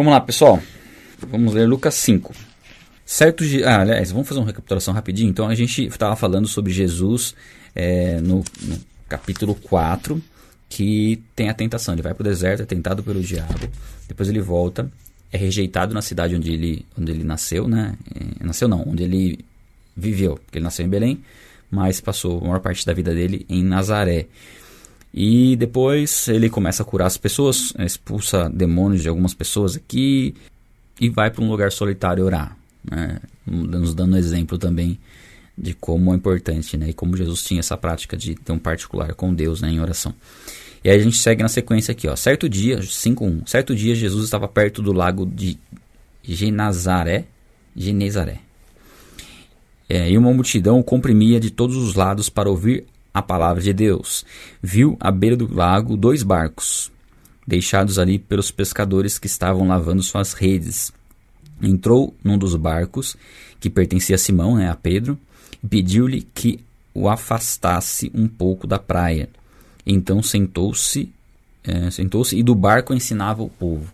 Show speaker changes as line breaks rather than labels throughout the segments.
Vamos lá, pessoal. Vamos ler Lucas 5. Certo. Ah, aliás, vamos fazer uma recapitulação rapidinho. Então a gente estava falando sobre Jesus é, no, no, capítulo 4, que tem a tentação. Ele vai para o deserto, é tentado pelo diabo. Depois ele volta, é rejeitado na cidade onde ele, onde ele nasceu, né? É, nasceu não, onde ele viveu. Porque ele nasceu em Belém, mas passou a maior parte da vida dele em Nazaré. E depois ele começa a curar as pessoas, expulsa demônios de algumas pessoas aqui e vai para um lugar solitário orar. Né? Nos dando exemplo também de como é importante né? e como Jesus tinha essa prática de ter um particular com Deus né? em oração. E aí a gente segue na sequência aqui. Ó. Certo dia, 5.1, certo dia Jesus estava perto do lago de Genazaré, Genezaré. É, e uma multidão o comprimia de todos os lados para ouvir a palavra de Deus. Viu à beira do lago dois barcos, deixados ali pelos pescadores que estavam lavando suas redes. Entrou num dos barcos, que pertencia a Simão, né, a Pedro, e pediu-lhe que o afastasse um pouco da praia. Então sentou-se, é, sentou-se e do barco ensinava o povo.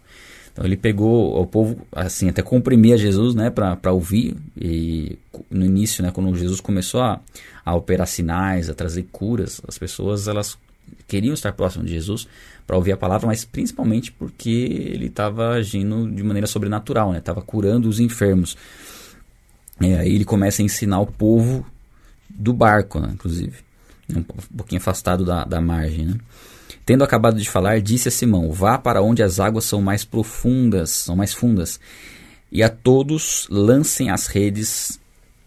Então ele pegou o povo, assim, até comprimia Jesus, né, para ouvir. E no início, né, quando Jesus começou a, a operar sinais, a trazer curas, as pessoas elas queriam estar próximo de Jesus para ouvir a palavra, mas principalmente porque ele estava agindo de maneira sobrenatural, né? Estava curando os enfermos. É, aí ele começa a ensinar o povo do barco, né, inclusive, um pouquinho afastado da, da margem, né? Tendo acabado de falar, disse a Simão: Vá para onde as águas são mais profundas, são mais fundas, e a todos lancem as redes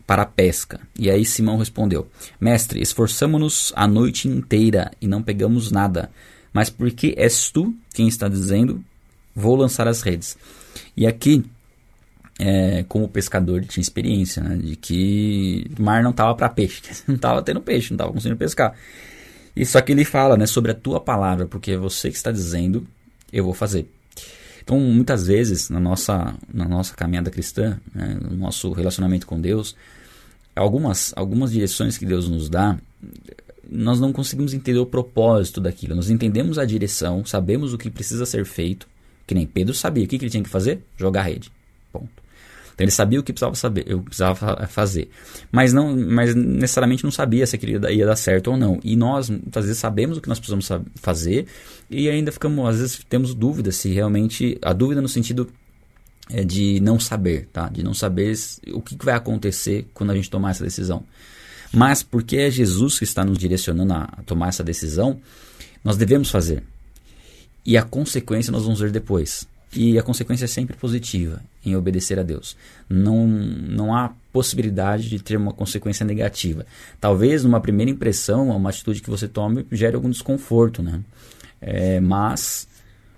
para a pesca. E aí Simão respondeu: Mestre, esforçamo-nos a noite inteira e não pegamos nada. Mas porque és tu quem está dizendo, vou lançar as redes. E aqui, é, como pescador, tinha experiência né, de que o mar não estava para peixe, não estava tendo peixe, não estava conseguindo pescar. E só que ele fala, né, sobre a tua palavra, porque é você que está dizendo, eu vou fazer. Então, muitas vezes, na nossa, na nossa caminhada cristã, né, no nosso relacionamento com Deus, algumas, algumas direções que Deus nos dá, nós não conseguimos entender o propósito daquilo. Nós entendemos a direção, sabemos o que precisa ser feito, que nem Pedro sabia. O que, que ele tinha que fazer? Jogar rede. Ponto. Então ele sabia o que precisava saber, eu precisava fazer, mas não, mas necessariamente não sabia se aquilo ia dar certo ou não. E nós muitas vezes sabemos o que nós precisamos fazer e ainda ficamos, às vezes temos dúvidas se realmente a dúvida no sentido é de não saber, tá? De não saber o que vai acontecer quando a gente tomar essa decisão. Mas porque é Jesus que está nos direcionando a tomar essa decisão, nós devemos fazer. E a consequência nós vamos ver depois. E a consequência é sempre positiva em obedecer a Deus. Não, não há possibilidade de ter uma consequência negativa. Talvez numa primeira impressão, uma atitude que você tome gere algum desconforto, né? É, mas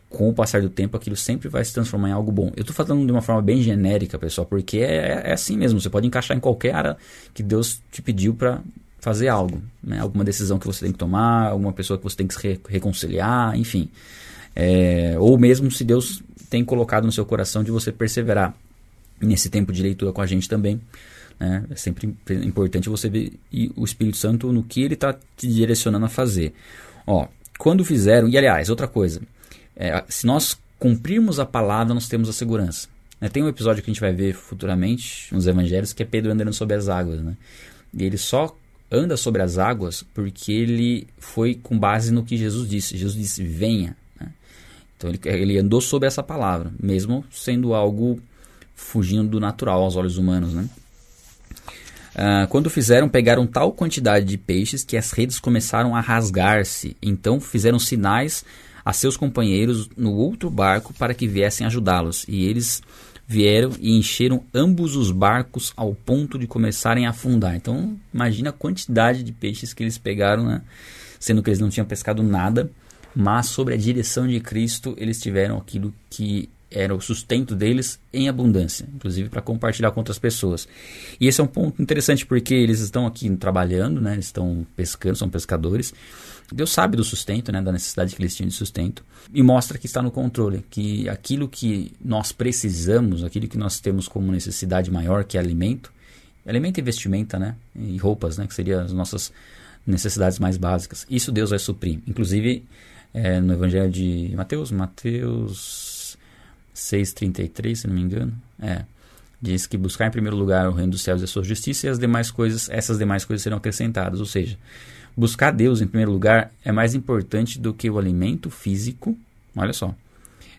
com o passar do tempo aquilo sempre vai se transformar em algo bom. Eu estou falando de uma forma bem genérica, pessoal, porque é, é assim mesmo. Você pode encaixar em qualquer área que Deus te pediu para fazer algo, né? alguma decisão que você tem que tomar, alguma pessoa que você tem que se reconciliar, enfim. É, ou mesmo se Deus tem colocado no seu coração de você perseverar nesse tempo de leitura com a gente também. Né? É sempre importante você ver o Espírito Santo no que ele está te direcionando a fazer. Ó, quando fizeram, e aliás, outra coisa, é, se nós cumprirmos a palavra, nós temos a segurança. Né? Tem um episódio que a gente vai ver futuramente nos evangelhos que é Pedro andando sobre as águas. Né? E ele só anda sobre as águas porque ele foi com base no que Jesus disse. Jesus disse: venha. Então ele, ele andou sobre essa palavra, mesmo sendo algo fugindo do natural aos olhos humanos, né? Uh, quando fizeram, pegaram tal quantidade de peixes que as redes começaram a rasgar-se. Então fizeram sinais a seus companheiros no outro barco para que viessem ajudá-los. E eles vieram e encheram ambos os barcos ao ponto de começarem a afundar. Então imagina a quantidade de peixes que eles pegaram, né? sendo que eles não tinham pescado nada mas sobre a direção de Cristo eles tiveram aquilo que era o sustento deles em abundância, inclusive para compartilhar com outras pessoas. E esse é um ponto interessante porque eles estão aqui trabalhando, né? Eles estão pescando, são pescadores. Deus sabe do sustento, né? Da necessidade que eles tinham de sustento e mostra que está no controle, que aquilo que nós precisamos, aquilo que nós temos como necessidade maior, que é alimento, alimento e vestimenta, né? E roupas, né? Que seriam as nossas necessidades mais básicas. Isso Deus vai suprir. Inclusive é, no Evangelho de Mateus, Mateus 6,33, se não me engano. É. Diz que buscar em primeiro lugar o reino dos céus e a sua justiça e as demais coisas, essas demais coisas serão acrescentadas. Ou seja, buscar Deus em primeiro lugar é mais importante do que o alimento físico. Olha só.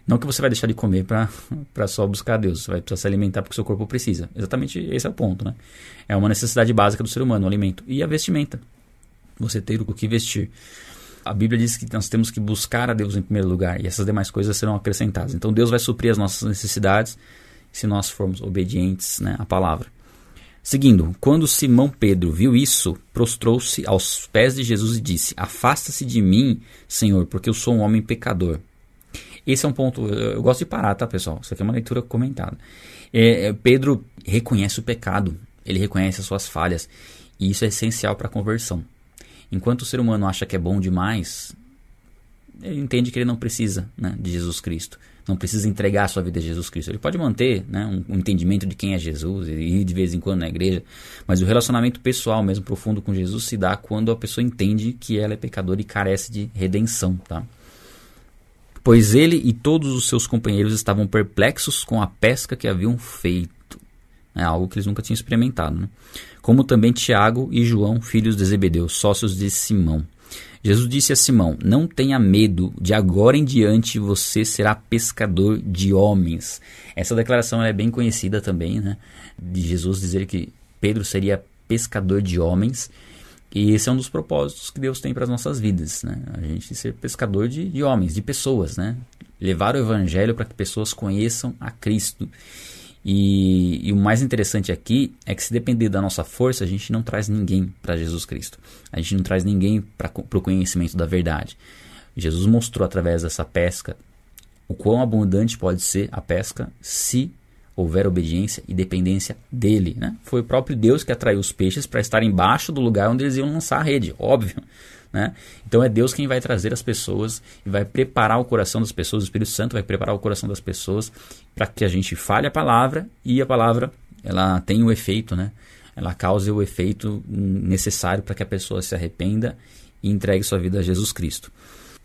Não que você vai deixar de comer para só buscar Deus. Você vai precisar se alimentar porque o seu corpo precisa. Exatamente esse é o ponto, né? É uma necessidade básica do ser humano, o alimento. E a vestimenta. Você ter o que vestir. A Bíblia diz que nós temos que buscar a Deus em primeiro lugar e essas demais coisas serão acrescentadas. Então Deus vai suprir as nossas necessidades se nós formos obedientes né, à palavra. Seguindo, quando Simão Pedro viu isso, prostrou-se aos pés de Jesus e disse: Afasta-se de mim, Senhor, porque eu sou um homem pecador. Esse é um ponto, eu gosto de parar, tá, pessoal? Isso aqui é uma leitura comentada. É, é, Pedro reconhece o pecado, ele reconhece as suas falhas, e isso é essencial para a conversão. Enquanto o ser humano acha que é bom demais, ele entende que ele não precisa né, de Jesus Cristo. Não precisa entregar a sua vida a Jesus Cristo. Ele pode manter né, um, um, entendimento de quem é Jesus e ir de vez em quando na igreja, mas o relacionamento pessoal, mesmo profundo com Jesus, se dá quando a pessoa entende que ela é pecadora e carece de redenção. Tá? Pois ele e todos os seus companheiros estavam perplexos com a pesca que haviam feito. É algo que eles nunca tinham experimentado. Né? Como também Tiago e João, filhos de Zebedeu, sócios de Simão. Jesus disse a Simão: Não tenha medo, de agora em diante você será pescador de homens. Essa declaração é bem conhecida também, né? De Jesus dizer que Pedro seria pescador de homens. E esse é um dos propósitos que Deus tem para as nossas vidas, né? A gente ser pescador de, de homens, de pessoas, né? Levar o evangelho para que pessoas conheçam a Cristo. E, e, o mais interessante aqui é que se depender da nossa força, a gente não traz ninguém para Jesus Cristo. A gente não traz ninguém para o conhecimento da verdade. Jesus mostrou através dessa pesca o quão abundante pode ser a pesca se houver obediência e dependência dele. Né? Foi o próprio Deus que atraiu os peixes para estar embaixo do lugar onde eles iam lançar a rede, óbvio. Né? Então é Deus quem vai trazer as pessoas e vai preparar o coração das pessoas, o Espírito Santo vai preparar o coração das pessoas para que a gente fale a palavra e a palavra ela tem o efeito, né? ela cause o efeito necessário para que a pessoa se arrependa e entregue sua vida a Jesus Cristo.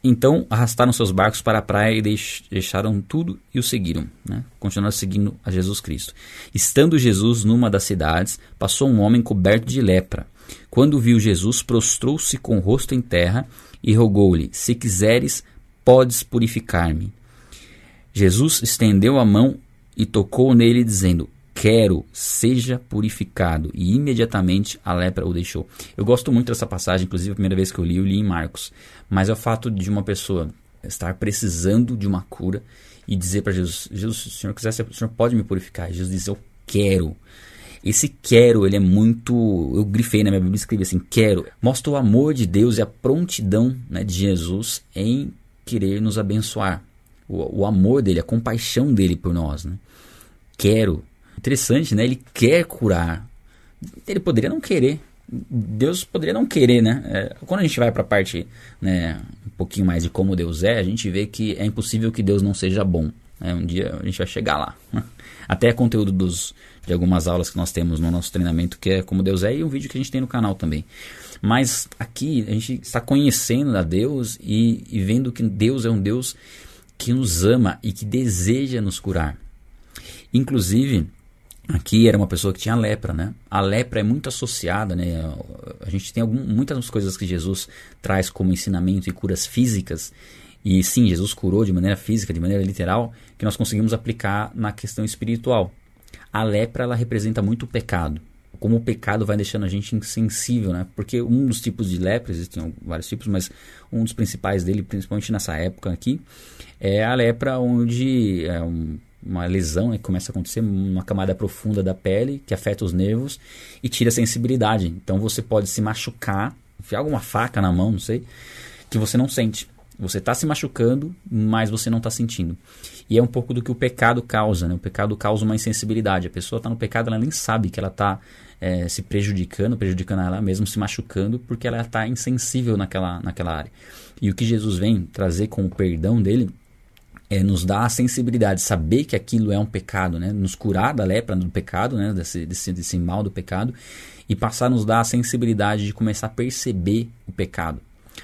Então arrastaram seus barcos para a praia e deixaram tudo e o seguiram. Né? Continuaram seguindo a Jesus Cristo. Estando Jesus numa das cidades, passou um homem coberto de lepra. Quando viu Jesus, prostrou-se com o rosto em terra e rogou-lhe: Se quiseres, podes purificar-me. Jesus estendeu a mão e tocou nele, dizendo: Quero, seja purificado. E imediatamente a lepra o deixou. Eu gosto muito dessa passagem, inclusive a primeira vez que eu li, eu li em Marcos. Mas é o fato de uma pessoa estar precisando de uma cura e dizer para Jesus: Jesus, se o senhor quiser, o senhor pode me purificar. Jesus diz: Eu quero. Esse quero, ele é muito. Eu grifei na minha Bíblia, escrevi assim: quero. Mostra o amor de Deus e a prontidão né, de Jesus em querer nos abençoar. O, o, amor dele, a compaixão dele por nós. Né? Quero. Interessante, né? Ele quer curar. Ele poderia não querer. Deus poderia não querer, né? É, quando a gente vai para a parte né, um pouquinho mais de como Deus é, a gente vê que é impossível que Deus não seja bom. Né? Um dia a gente vai chegar lá. Até conteúdo dos, de algumas aulas que nós temos no nosso treinamento, que é como Deus é, e um vídeo que a gente tem no canal também. Mas aqui a gente está conhecendo a Deus e, e vendo que Deus é um Deus que nos ama e que deseja nos curar. Inclusive, aqui era uma pessoa que tinha lepra, né? A lepra é muito associada, né? A gente tem algum, muitas coisas que Jesus traz como ensinamento e curas físicas. E sim, Jesus curou de maneira física, de maneira literal, que nós conseguimos aplicar na questão espiritual. A lepra ela representa muito o pecado. Como o pecado vai deixando a gente insensível, né? Porque um dos tipos de lepra, existem vários tipos, mas um dos principais dele, principalmente nessa época aqui, é a lepra onde é um, uma lesão né, que começa a acontecer numa camada profunda da pele que afeta os nervos e tira a sensibilidade. Então você pode se machucar, enfiar alguma faca na mão, não sei, que você não sente. Você está se machucando, mas você não está sentindo. E é um pouco do que o pecado causa. Né? O pecado causa uma insensibilidade. A pessoa está no pecado, ela nem sabe que ela está é, se prejudicando, prejudicando ela mesma, se machucando, porque ela está insensível naquela, naquela área. E o que Jesus vem trazer com o perdão dele é nos dar a sensibilidade, saber que aquilo é um pecado, né? nos curar da lepra do pecado, né? desse, desse, desse mal do pecado, e passar a nos dar a sensibilidade de começar a perceber o pecado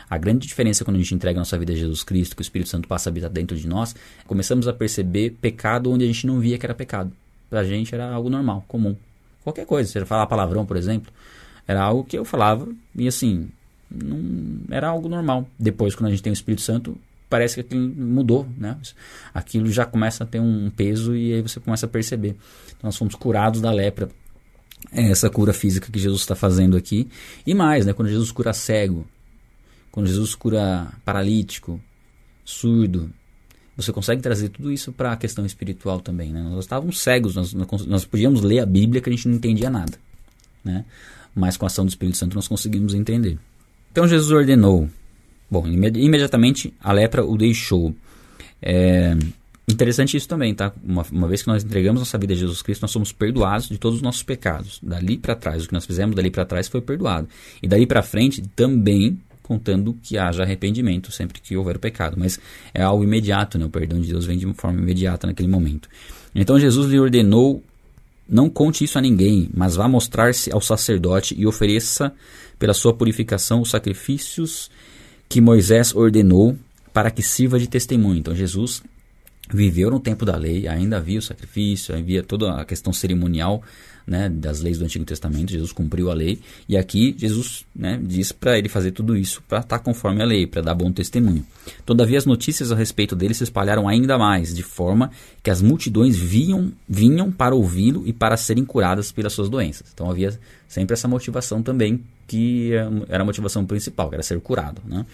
A grande diferença quando a gente entrega a nossa vida a Jesus Cristo, que o Espírito Santo passa a habitar dentro de nós, começamos a perceber pecado onde a gente não via que era pecado. Para a gente era algo normal, comum. Qualquer coisa, você falar palavrão, por exemplo, era algo que eu falava e assim, não era algo normal. Depois, quando a gente tem o Espírito Santo, parece que aquilo mudou, né? Aquilo já começa a ter um peso e aí você começa a perceber. Então, nós fomos curados da lepra. É essa cura física que Jesus está fazendo aqui. E mais, né? Quando Jesus cura cego, quando Jesus cura paralítico, surdo, você consegue trazer tudo isso para a questão espiritual também, né? Nós estávamos cegos, nós, nós podíamos ler a Bíblia que a gente não entendia nada, né? Mas com a ação do Espírito Santo nós conseguimos entender. Então Jesus ordenou. Bom, imediatamente a lepra o deixou. É interessante isso também, tá? Uma, uma, vez que nós entregamos nossa vida a Jesus Cristo, nós somos perdoados de todos os nossos pecados. Dali para trás, o que nós fizemos dali para trás foi perdoado. E dali para frente também contando que haja arrependimento sempre que houver o pecado. Mas é algo imediato, né? O perdão de Deus vem de uma forma imediata naquele momento. Então Jesus lhe ordenou não conte isso a ninguém, mas vá mostrar-se ao sacerdote e ofereça pela sua purificação os sacrifícios que Moisés ordenou para que sirva de testemunho. Então Jesus viveu no tempo da lei, ainda havia o sacrifício, havia toda a questão cerimonial né, das leis do Antigo Testamento, Jesus cumpriu a lei, e aqui Jesus né, diz para ele fazer tudo isso para estar tá conforme a lei, para dar bom testemunho. Todavia, as notícias a respeito dele se espalharam ainda mais, de forma que as multidões vinham, vinham para ouvi-lo e para serem curadas pelas suas doenças. Então havia sempre essa motivação também, que era a motivação principal, que era ser curado. Né?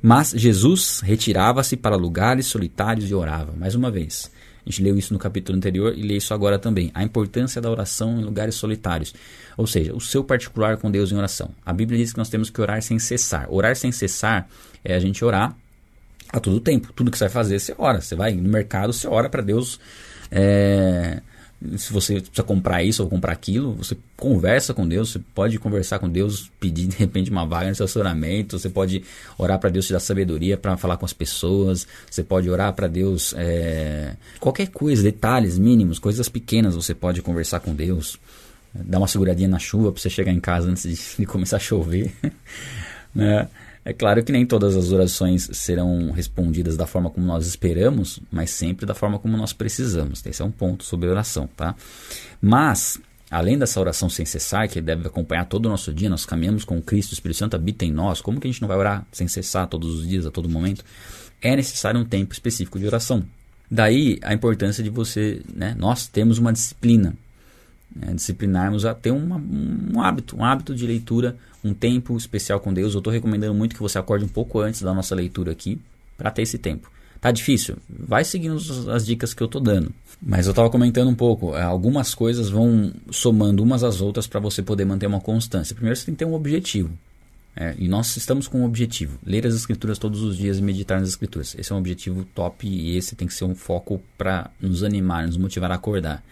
Mas Jesus retirava-se para lugares solitários e orava. Mais uma vez, a gente leu isso no capítulo anterior e lê isso agora também. A importância da oração em lugares solitários. Ou seja, o seu particular com Deus em oração. A Bíblia diz que nós temos que orar sem cessar. Orar sem cessar é a gente orar a todo tempo. Tudo que você vai fazer, você ora. Você vai no mercado, você ora para Deus. É, se você precisa comprar isso ou comprar aquilo, você conversa com Deus, você pode conversar com Deus, pedir de repente uma vaga no estacionamento, você pode orar para Deus te dar sabedoria para falar com as pessoas, você pode orar para Deus é, qualquer coisa, detalhes mínimos, coisas pequenas você pode conversar com Deus, dar uma seguradinha na chuva para você chegar em casa antes de, de começar a chover, né? É claro que nem todas as orações serão respondidas da forma como nós esperamos, mas sempre da forma como nós precisamos. Esse é um ponto sobre oração, tá? Mas, além dessa oração sem cessar, que deve acompanhar todo o nosso dia, nós caminhamos com Cristo, o Espírito Santo habita em nós, como que a gente não vai orar sem cessar todos os dias, a todo momento? É necessário um tempo específico de oração. Daí a importância de você, né? Nós temos uma disciplina, né, disciplinarmos a ter uma, um hábito, um hábito de leitura um tempo especial com Deus. Eu estou recomendando muito que você acorde um pouco antes da nossa leitura aqui para ter esse tempo. Tá difícil? Vai seguindo as dicas que eu estou dando. Mas eu estava comentando um pouco, é, algumas coisas vão somando umas às outras para você poder manter uma constância. Primeiro você tem que ter um objetivo. É, e nós estamos com um objetivo: ler as escrituras todos os dias e meditar nas escrituras. Esse é um objetivo top e esse tem que ser um foco para nos animar, nos motivar a acordar.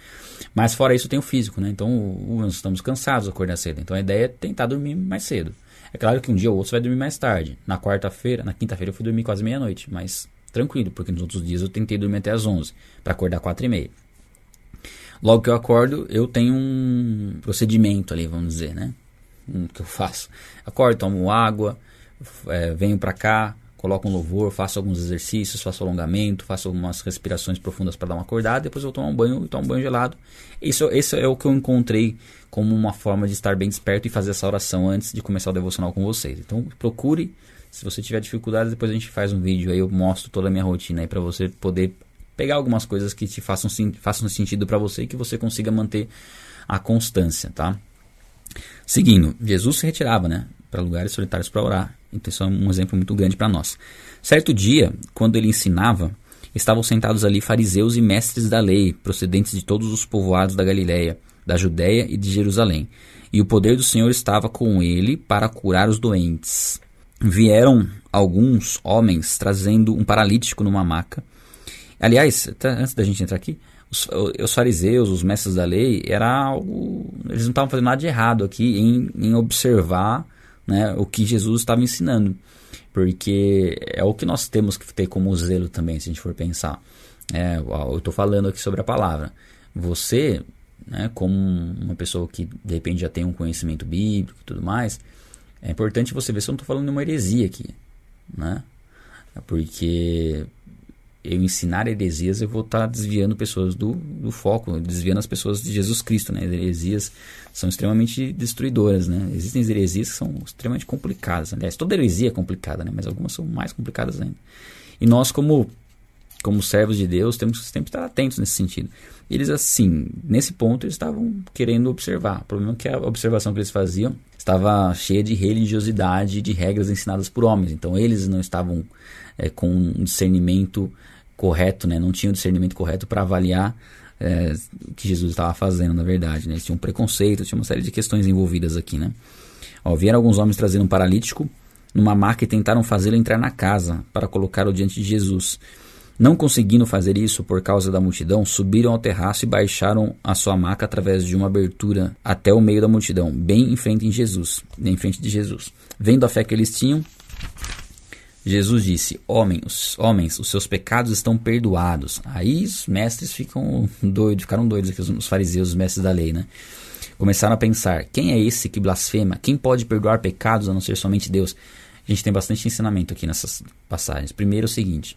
Mas fora isso tem o físico, né? Então nós estamos cansados de acordar cedo. Então a ideia é tentar dormir mais cedo. É claro que um dia ou outro você vai dormir mais tarde. Na quarta-feira, na quinta-feira eu fui dormir quase meia-noite, mas tranquilo, porque nos outros dias eu tentei dormir até as 11 para acordar quatro e meia. Logo que eu acordo, eu tenho um procedimento ali, vamos dizer, né? O que eu faço? Acordo, tomo água, é, venho para cá, coloco um louvor, faço alguns exercícios, faço alongamento, faço algumas respirações profundas para dar uma acordada, depois eu tomo um banho e tomo um banho gelado. Isso, esse é o que eu encontrei como uma forma de estar bem desperto e fazer essa oração antes de começar o devocional com vocês. Então procure, se você tiver dificuldades, depois a gente faz um vídeo aí, eu mostro toda a minha rotina aí para você poder pegar algumas coisas que te façam, façam sentido para você e que você consiga manter a constância, tá? Seguindo, Jesus se retirava, né, para lugares solitários para orar. Então isso é um exemplo muito grande para nós. Certo dia, quando ele ensinava, estavam sentados ali fariseus e mestres da lei, procedentes de todos os povoados da Galiléia, da Judéia e de Jerusalém. E o poder do Senhor estava com ele para curar os doentes. Vieram alguns homens trazendo um paralítico numa maca. Aliás, antes da gente entrar aqui, os, os, fariseus, os mestres da lei, era algo. Eles não estavam fazendo nada de errado aqui em, em observar né, o que Jesus estava ensinando. Porque é o que nós temos que ter como zelo também, se a gente for pensar. É, eu estou falando aqui sobre a palavra. Você, né, como uma pessoa que de repente já tem um conhecimento bíblico e tudo mais, É importante você ver se eu não estou falando de uma heresia aqui, né? Porque eu ensinar heresias, eu vou estar tá desviando pessoas do, do foco, desviando as pessoas de Jesus Cristo, né? Heresias são extremamente destruidoras, né? Existem heresias que são extremamente complicadas. Aliás, toda heresia é complicada, né? Mas algumas são mais complicadas ainda. E nós, como, como servos de Deus, temos que sempre estar atentos nesse sentido. Eles, assim, nesse ponto, eles estavam querendo observar. O problema é que a observação que eles faziam estava cheia de religiosidade, de regras ensinadas por homens. Então, eles não estavam é, com um discernimento correto, né? Não tinha o discernimento correto para avaliar é, o que Jesus estava fazendo, na verdade. Né? Eles tinham um preconceito, tinha uma série de questões envolvidas aqui, né? Ó, vieram alguns homens trazendo um paralítico numa maca e tentaram fazê-lo entrar na casa para colocá-lo diante de Jesus. Não conseguindo fazer isso por causa da multidão, subiram ao terraço e baixaram a sua maca através de uma abertura até o meio da multidão, bem em frente em Jesus, em frente de Jesus. Vendo a fé que eles tinham, Jesus disse: Homens, homens, os seus pecados estão perdoados. Aí os mestres ficam doidos, ficaram doidos aqui, os fariseus, os mestres da lei, né? Começaram a pensar: quem é esse que blasfema? Quem pode perdoar pecados a não ser somente Deus? A gente tem bastante ensinamento aqui nessas passagens. Primeiro é o seguinte: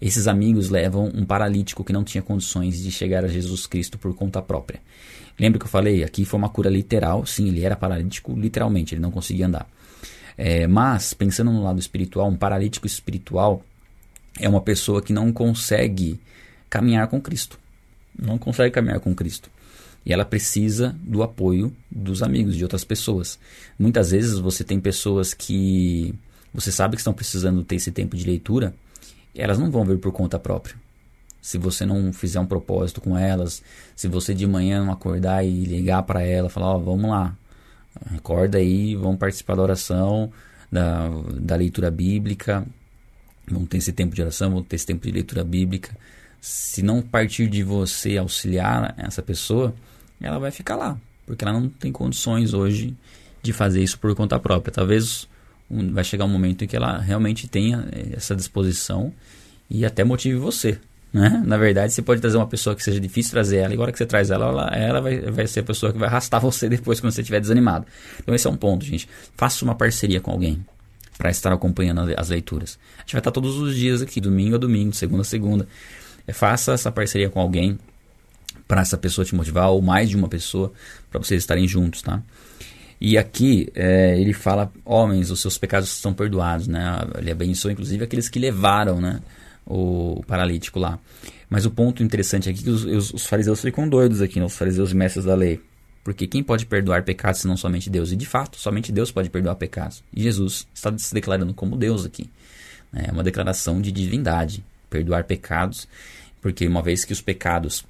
esses amigos levam um paralítico que não tinha condições de chegar a Jesus Cristo por conta própria. Lembra que eu falei? Aqui foi uma cura literal. Sim, ele era paralítico literalmente, ele não conseguia andar. É, mas, pensando no lado espiritual, um paralítico espiritual é uma pessoa que não consegue caminhar com Cristo. Não consegue caminhar com Cristo. E ela precisa do apoio dos amigos, de outras pessoas. Muitas vezes você tem pessoas que você sabe que estão precisando ter esse tempo de leitura, elas não vão vir por conta própria. Se você não fizer um propósito com elas, se você de manhã não acordar e ligar para ela, falar, ó, oh, vamos lá, Acorda aí, vamos participar da oração, da, da leitura bíblica. Vamos ter esse tempo de oração, vamos ter esse tempo de leitura bíblica. Se não partir de você auxiliar essa pessoa, ela vai ficar lá, porque ela não tem condições hoje de fazer isso por conta própria. Talvez vai chegar um momento em que ela realmente tenha eh, essa disposição e até motive você né? Na verdade, você pode trazer uma pessoa que seja difícil trazer ela, e agora que você traz ela, ela, ela vai, vai ser a pessoa que vai arrastar você depois quando você estiver desanimado. Então, esse é um ponto, gente. Faça uma parceria com alguém para estar acompanhando as leituras. A gente vai estar todos os dias aqui, domingo a domingo, segunda a segunda. É, faça essa parceria com alguém para essa pessoa te motivar, ou mais de uma pessoa, para vocês estarem juntos, tá? E aqui é, ele fala, homens, os seus pecados estão perdoados, né? Ele abençoa, inclusive, aqueles que levaram, né? O paralítico lá. Mas o ponto interessante aqui é que os, os, os fariseus ficam doidos aqui, né? os fariseus mestres da lei. Porque quem pode perdoar pecados senão somente Deus? E de fato, somente Deus pode perdoar pecados. E Jesus está se declarando como Deus aqui. Né? É uma declaração de divindade. Perdoar pecados, porque uma vez que os pecados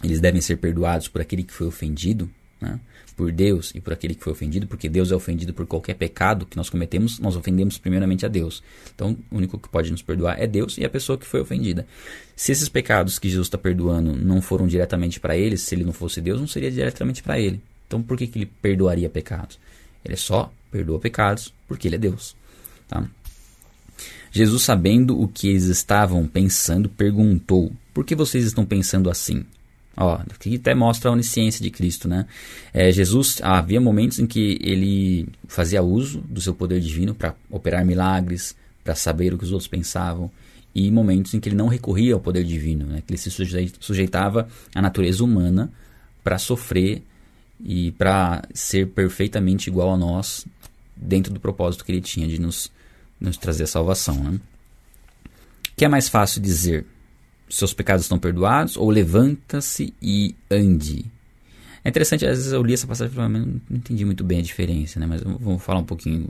eles devem ser perdoados por aquele que foi ofendido, né? Por Deus e por aquele que foi ofendido, porque Deus é ofendido por qualquer pecado que nós cometemos, nós ofendemos primeiramente a Deus. Então, o único que pode nos perdoar é Deus e a pessoa que foi ofendida. Se esses pecados que Jesus está perdoando não foram diretamente para ele, se ele não fosse Deus, não seria diretamente para ele. Então, por que, que ele perdoaria pecados? Ele só perdoa pecados porque ele é Deus. Tá? Jesus, sabendo o que eles estavam pensando, perguntou: Por que vocês estão pensando assim? Ó, aqui até mostra a onisciência de Cristo, né? É, Jesus, havia momentos em que ele fazia uso do seu poder divino para operar milagres, para saber o que os outros pensavam, e momentos em que ele não recorria ao poder divino, né? Que ele se sujeitava à natureza humana para sofrer e para ser perfeitamente igual a nós dentro do propósito que ele tinha de nos, nos trazer a salvação, né? Que é mais fácil dizer? Seus pecados estão perdoados, ou levanta-se e ande. É interessante, às vezes eu li essa passagem e falei, não entendi muito bem a diferença, né? mas vamos falar um pouquinho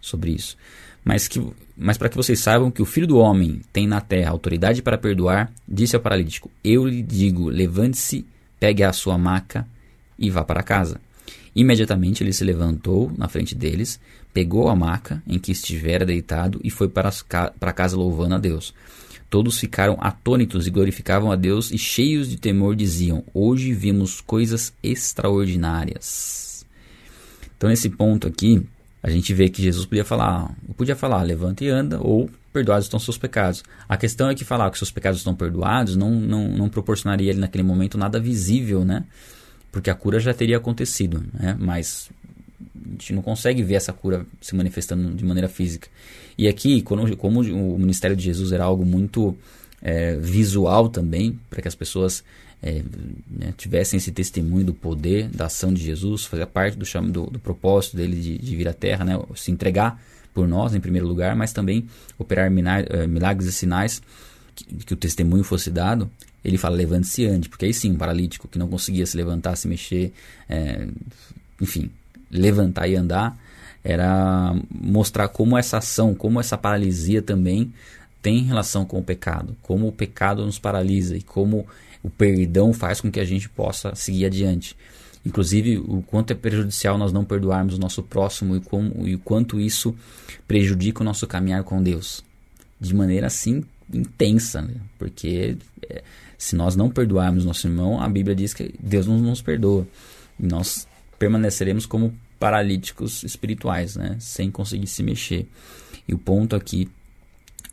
sobre isso. Mas, que, mas para que vocês saibam que o Filho do Homem tem na terra autoridade para perdoar, disse ao paralítico: Eu lhe digo, levante-se, pegue a sua maca e vá para casa. Imediatamente ele se levantou na frente deles, pegou a maca em que estivera deitado e foi para, para casa louvando a Deus. Todos ficaram atônitos e glorificavam a Deus e cheios de temor diziam: Hoje vimos coisas extraordinárias. Então, nesse ponto aqui, a gente vê que Jesus podia falar, podia falar, levanta e anda, ou perdoados estão seus pecados. A questão é que falar que seus pecados estão perdoados não, não, não proporcionaria ele naquele momento nada visível, né? Porque a cura já teria acontecido, né? Mas gente não consegue ver essa cura se manifestando de maneira física. E aqui, quando, como o ministério de Jesus era algo muito é, visual também, para que as pessoas é, né, tivessem esse testemunho do poder, da ação de Jesus, fazia parte do, do, do propósito dele de, de, vir à Terra, né, se entregar por nós em primeiro lugar, mas também operar é, milagres e sinais, que, que o testemunho fosse dado, ele fala levante-se ande, porque aí sim, um paralítico que não conseguia se levantar, se mexer, é, enfim, levantar e andar, era mostrar como essa ação, como essa paralisia também tem relação com o pecado, como o pecado nos paralisa e como o perdão faz com que a gente possa seguir adiante. Inclusive, o quanto é prejudicial nós não perdoarmos o nosso próximo e, e o quanto isso prejudica o nosso caminhar com Deus. De maneira assim intensa, né? porque é, se nós não perdoarmos nosso irmão, a Bíblia diz que Deus não nos perdoa. E nós permaneceremos como paralíticos espirituais, né? sem conseguir se mexer. E o ponto aqui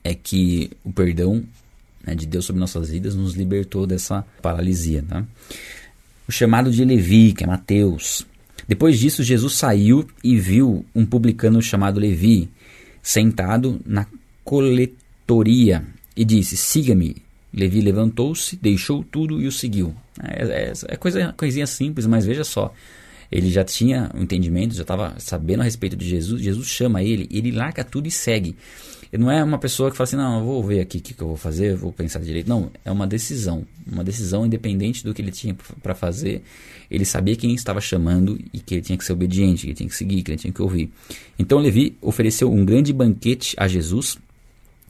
é que o perdão né, de Deus sobre nossas vidas nos libertou dessa paralisia. Tá? O chamado de Levi, que é Mateus. Depois disso, Jesus saiu e viu um publicano chamado Levi sentado na coletoria e disse: Siga-me. Levi levantou-se, deixou tudo e o seguiu. É, é, é coisa, coisinha simples, mas veja só. Ele já tinha um entendimento, já estava sabendo a respeito de Jesus. Jesus chama ele, ele larga tudo e segue. Ele não é uma pessoa que fala assim, não, eu vou ver aqui o que, que eu vou fazer, vou pensar direito. Não, é uma decisão. Uma decisão independente do que ele tinha para fazer. Ele sabia quem estava chamando e que ele tinha que ser obediente, que ele tinha que seguir, que ele tinha que ouvir. Então Levi ofereceu um grande banquete a Jesus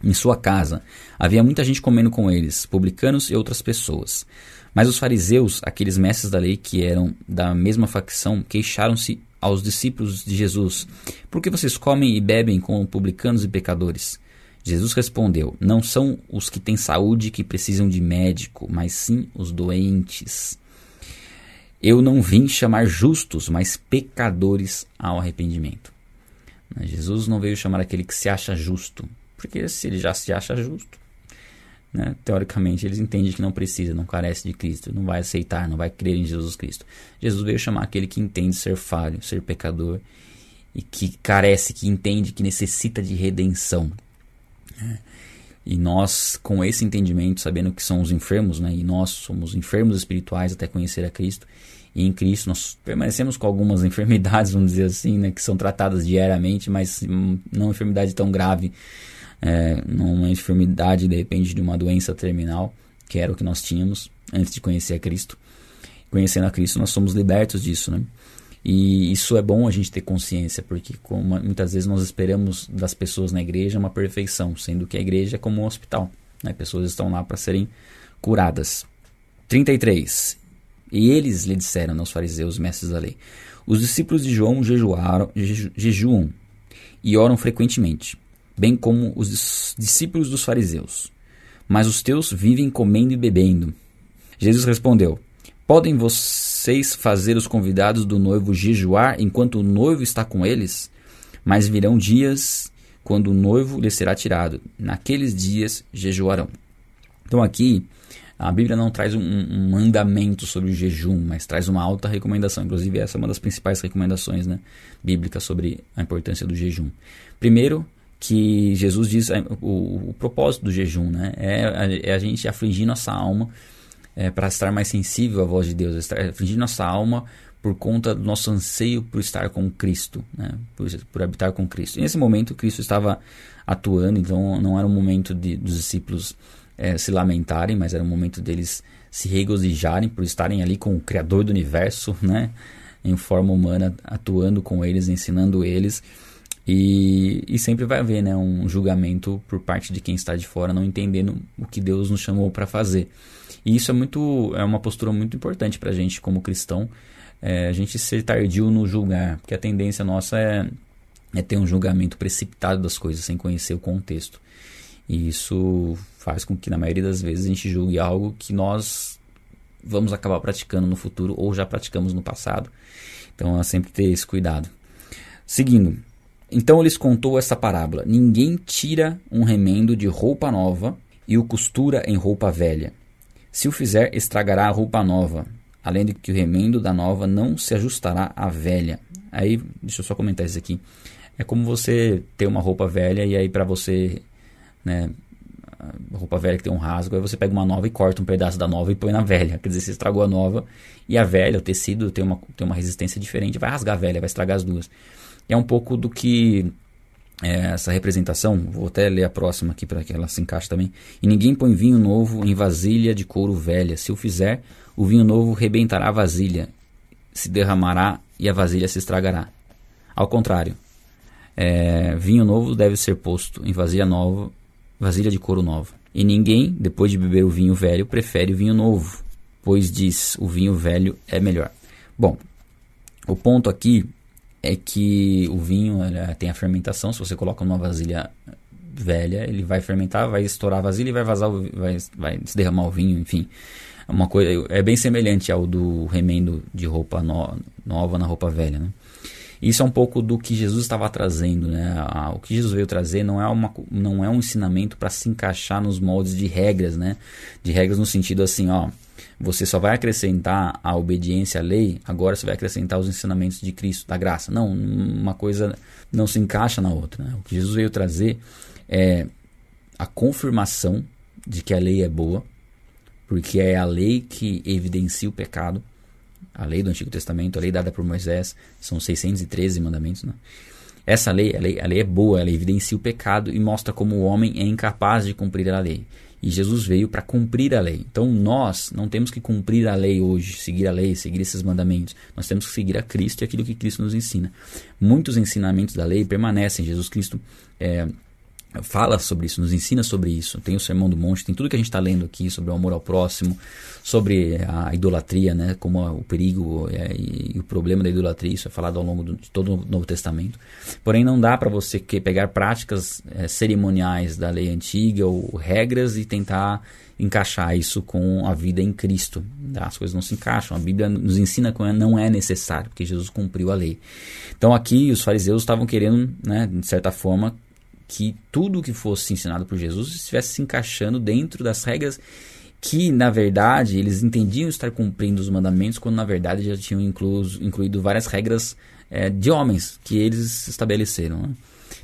em sua casa. Havia muita gente comendo com eles, publicanos e outras pessoas. Mas os fariseus, aqueles mestres da lei que eram da mesma facção, queixaram-se aos discípulos de Jesus: Por que vocês comem e bebem com publicanos e pecadores? Jesus respondeu: Não são os que têm saúde que precisam de médico, mas sim os doentes. Eu não vim chamar justos, mas pecadores ao arrependimento. Jesus não veio chamar aquele que se acha justo, porque se ele já se acha justo, né? Teoricamente, eles entendem que não precisa, não carece de Cristo, não vai aceitar, não vai crer em Jesus Cristo. Jesus veio chamar aquele que entende ser falho, ser pecador e que carece, que entende, que necessita de redenção. Né? E nós, com esse entendimento, sabendo que somos enfermos, né? e nós somos enfermos espirituais até conhecer a Cristo, e em Cristo nós permanecemos com algumas enfermidades, vamos dizer assim, né? que são tratadas diariamente, mas não enfermidade tão grave é, numa enfermidade, de repente, de uma doença terminal, que era o que nós tínhamos antes de conhecer a Cristo. Conhecendo a Cristo, nós somos libertos disso, né? E isso é bom a gente ter consciência, porque como muitas vezes nós esperamos das pessoas na igreja uma perfeição, sendo que a igreja é como um hospital. Né? Pessoas estão lá para serem curadas. 33. E eles lhe disseram, aos fariseus, mestres da lei, os discípulos de João jejuaram, jejuam e oram frequentemente, bem como os discípulos dos fariseus. Mas os teus vivem comendo e bebendo. Jesus respondeu: Podem vocês fazer os convidados do noivo jejuar enquanto o noivo está com eles? Mas virão dias quando o noivo lhe será tirado. Naqueles dias jejuarão. Então aqui a Bíblia não traz um, um, mandamento sobre o jejum, mas traz uma alta recomendação. Inclusive, essa é uma das principais recomendações né, bíblicas sobre a importância do jejum. Primeiro, que Jesus diz é, o, o propósito do jejum, né? É, é a gente afligir nossa alma é, para estar mais sensível à voz de Deus, estar, afligir nossa alma por conta do nosso anseio por estar com Cristo, né? por, por habitar com Cristo. E nesse momento, Cristo estava atuando, então não era um momento de, dos discípulos é, se lamentarem, mas era um momento deles se regozijarem por estarem ali com o Criador do universo, né? em forma humana, atuando com eles, ensinando eles. E, e, sempre vai haver né, um julgamento por parte de quem está de fora, não entendendo o que Deus nos chamou para fazer. E isso é muito é uma postura muito importante para a gente como cristão, é, a gente ser tardio no julgar, porque a tendência nossa é, é ter um julgamento precipitado das coisas sem conhecer o contexto. E isso faz com que na maioria das vezes a gente julgue algo que nós vamos acabar praticando no futuro ou já praticamos no passado. Então é sempre ter esse cuidado. Seguindo, então lhes contou essa parábola: Ninguém tira um remendo de roupa nova e o costura em roupa velha. Se o fizer, estragará a roupa nova, além de que o remendo da nova não se ajustará à velha. Aí, deixa eu só comentar isso aqui. É como você ter uma roupa velha e aí para você, né, roupa velha que tem um rasgo, aí você pega uma nova e corta um pedaço da nova e põe na velha. Quer dizer, você estragou a nova e a velha, o tecido tem uma, tem uma resistência diferente, vai rasgar a velha, vai estragar as duas. É um pouco do que é, essa representação, vou até ler a próxima aqui para que ela se encaixe também. E ninguém põe vinho novo em vasilha de couro velha. Se o fizer, o vinho novo rebentará a vasilha, se derramará e a vasilha se estragará. Ao contrário, é, vinho novo deve ser posto em vasilha nova, vasilha de couro nova. E ninguém, depois de beber o vinho velho, prefere o vinho novo, pois diz o vinho velho é melhor. Bom, o ponto aqui é que o vinho tem a fermentação. Se você coloca numa vasilha velha, ele vai fermentar, vai estourar a vasilha e vai vazar, o, vai, vai se derramar o vinho, enfim. É uma coisa é bem semelhante ao do remendo de roupa no, nova na roupa velha, né? Isso é um pouco do que Jesus estava trazendo, né? O que Jesus veio trazer não é, uma, não é um ensinamento para se encaixar nos moldes de regras, né? De regras no sentido assim, ó, você só vai acrescentar a obediência à lei, agora você vai acrescentar os ensinamentos de Cristo, da graça. Não, uma coisa não se encaixa na outra. Né? O que Jesus veio trazer é a confirmação de que a lei é boa, porque é a lei que evidencia o pecado. A lei do Antigo Testamento, a lei dada por Moisés, são 613 mandamentos. Né? Essa lei a, lei, a lei é boa, ela evidencia o pecado e mostra como o homem é incapaz de cumprir a lei. E Jesus veio para cumprir a lei. Então nós não temos que cumprir a lei hoje, seguir a lei, seguir esses mandamentos. Nós temos que seguir a Cristo e aquilo que Cristo nos ensina. Muitos ensinamentos da lei permanecem. Jesus Cristo é, fala sobre isso, nos ensina sobre isso. Tem o Sermão do Monte, tem tudo que a gente está lendo aqui sobre o amor ao próximo, sobre a idolatria, né, como o perigo é, e, o problema da idolatria. Isso é falado ao longo do, de todo o Novo Testamento. Porém, não dá para você que, pegar práticas é, cerimoniais da lei antiga ou regras e tentar encaixar isso com a vida em Cristo. Tá? As coisas não se encaixam. A Bíblia nos ensina que não é necessário, porque Jesus cumpriu a lei. Então aqui os fariseus estavam querendo, né, de certa forma, que tudo que fosse ensinado por Jesus estivesse se encaixando dentro das regras que, na verdade, eles entendiam estar cumprindo os mandamentos, quando na verdade já tinham incluso, incluído várias regras é, de homens que eles estabeleceram. Né?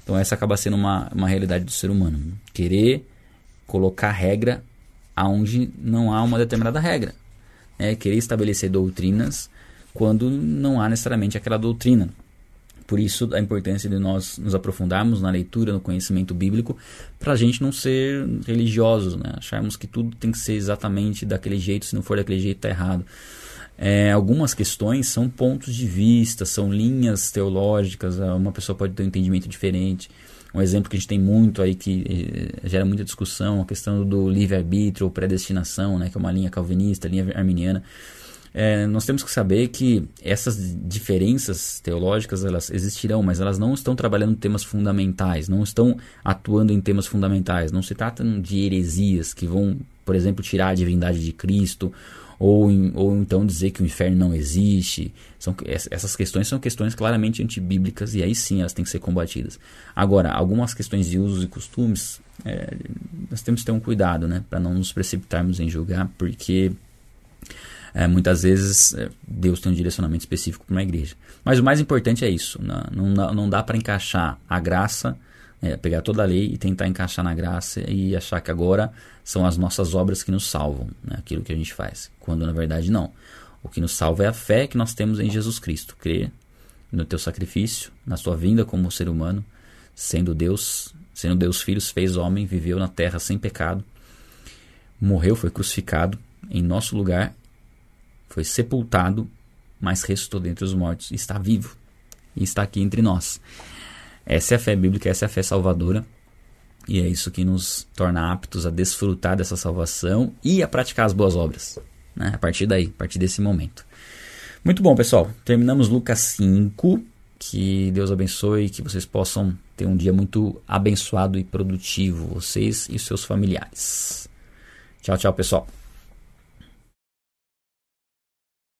Então, essa acaba sendo uma, uma realidade do ser humano. Né? Querer colocar regra aonde não há uma determinada regra. Né? Querer estabelecer doutrinas quando não há necessariamente aquela doutrina. Por isso a importância de nós nos aprofundarmos na leitura, no conhecimento bíblico, para a gente não ser religiosos, né? acharmos que tudo tem que ser exatamente daquele jeito, se não for daquele jeito está errado. É, algumas questões são pontos de vista, são linhas teológicas, uma pessoa pode ter um entendimento diferente. Um exemplo que a gente tem muito aí que eh, gera muita discussão, a questão do livre-arbítrio ou predestinação, né, que é uma linha calvinista, linha arminiana é, nós temos que saber que essas diferenças teológicas elas existirão, mas elas não estão trabalhando temas fundamentais, não estão atuando em temas fundamentais. Não se trata de heresias que vão, por exemplo, tirar a divindade de Cristo ou, ou então dizer que o inferno não existe. São, essas questões são questões claramente antibíblicas e aí sim elas têm que ser combatidas. Agora, algumas questões de usos e costumes, é, nós temos que ter um cuidado né, para não nos precipitarmos em julgar, porque é, muitas vezes é, Deus tem um direcionamento específico para uma igreja. Mas o mais importante é isso. Não, não, não dá para encaixar a graça, é, pegar toda a lei e tentar encaixar na graça e achar que agora são as nossas obras que nos salvam, né, aquilo que a gente faz. Quando na verdade não. O que nos salva é a fé que nós temos em Jesus Cristo. Crer no teu sacrifício, na sua vinda como ser humano, sendo Deus, sendo Deus filho, fez homem, viveu na terra sem pecado, morreu, foi crucificado em nosso lugar foi sepultado, mas ressuscitou dentre os mortos, está vivo e está aqui entre nós. Essa é a fé bíblica, essa é a fé salvadora. E é isso que nos torna aptos a desfrutar dessa salvação e a praticar as boas obras. Né? A partir daí, a partir desse momento. Muito bom, pessoal. Terminamos Lucas 5. Que Deus abençoe que vocês possam ter um dia muito abençoado e produtivo, vocês e seus familiares. Tchau, tchau, pessoal.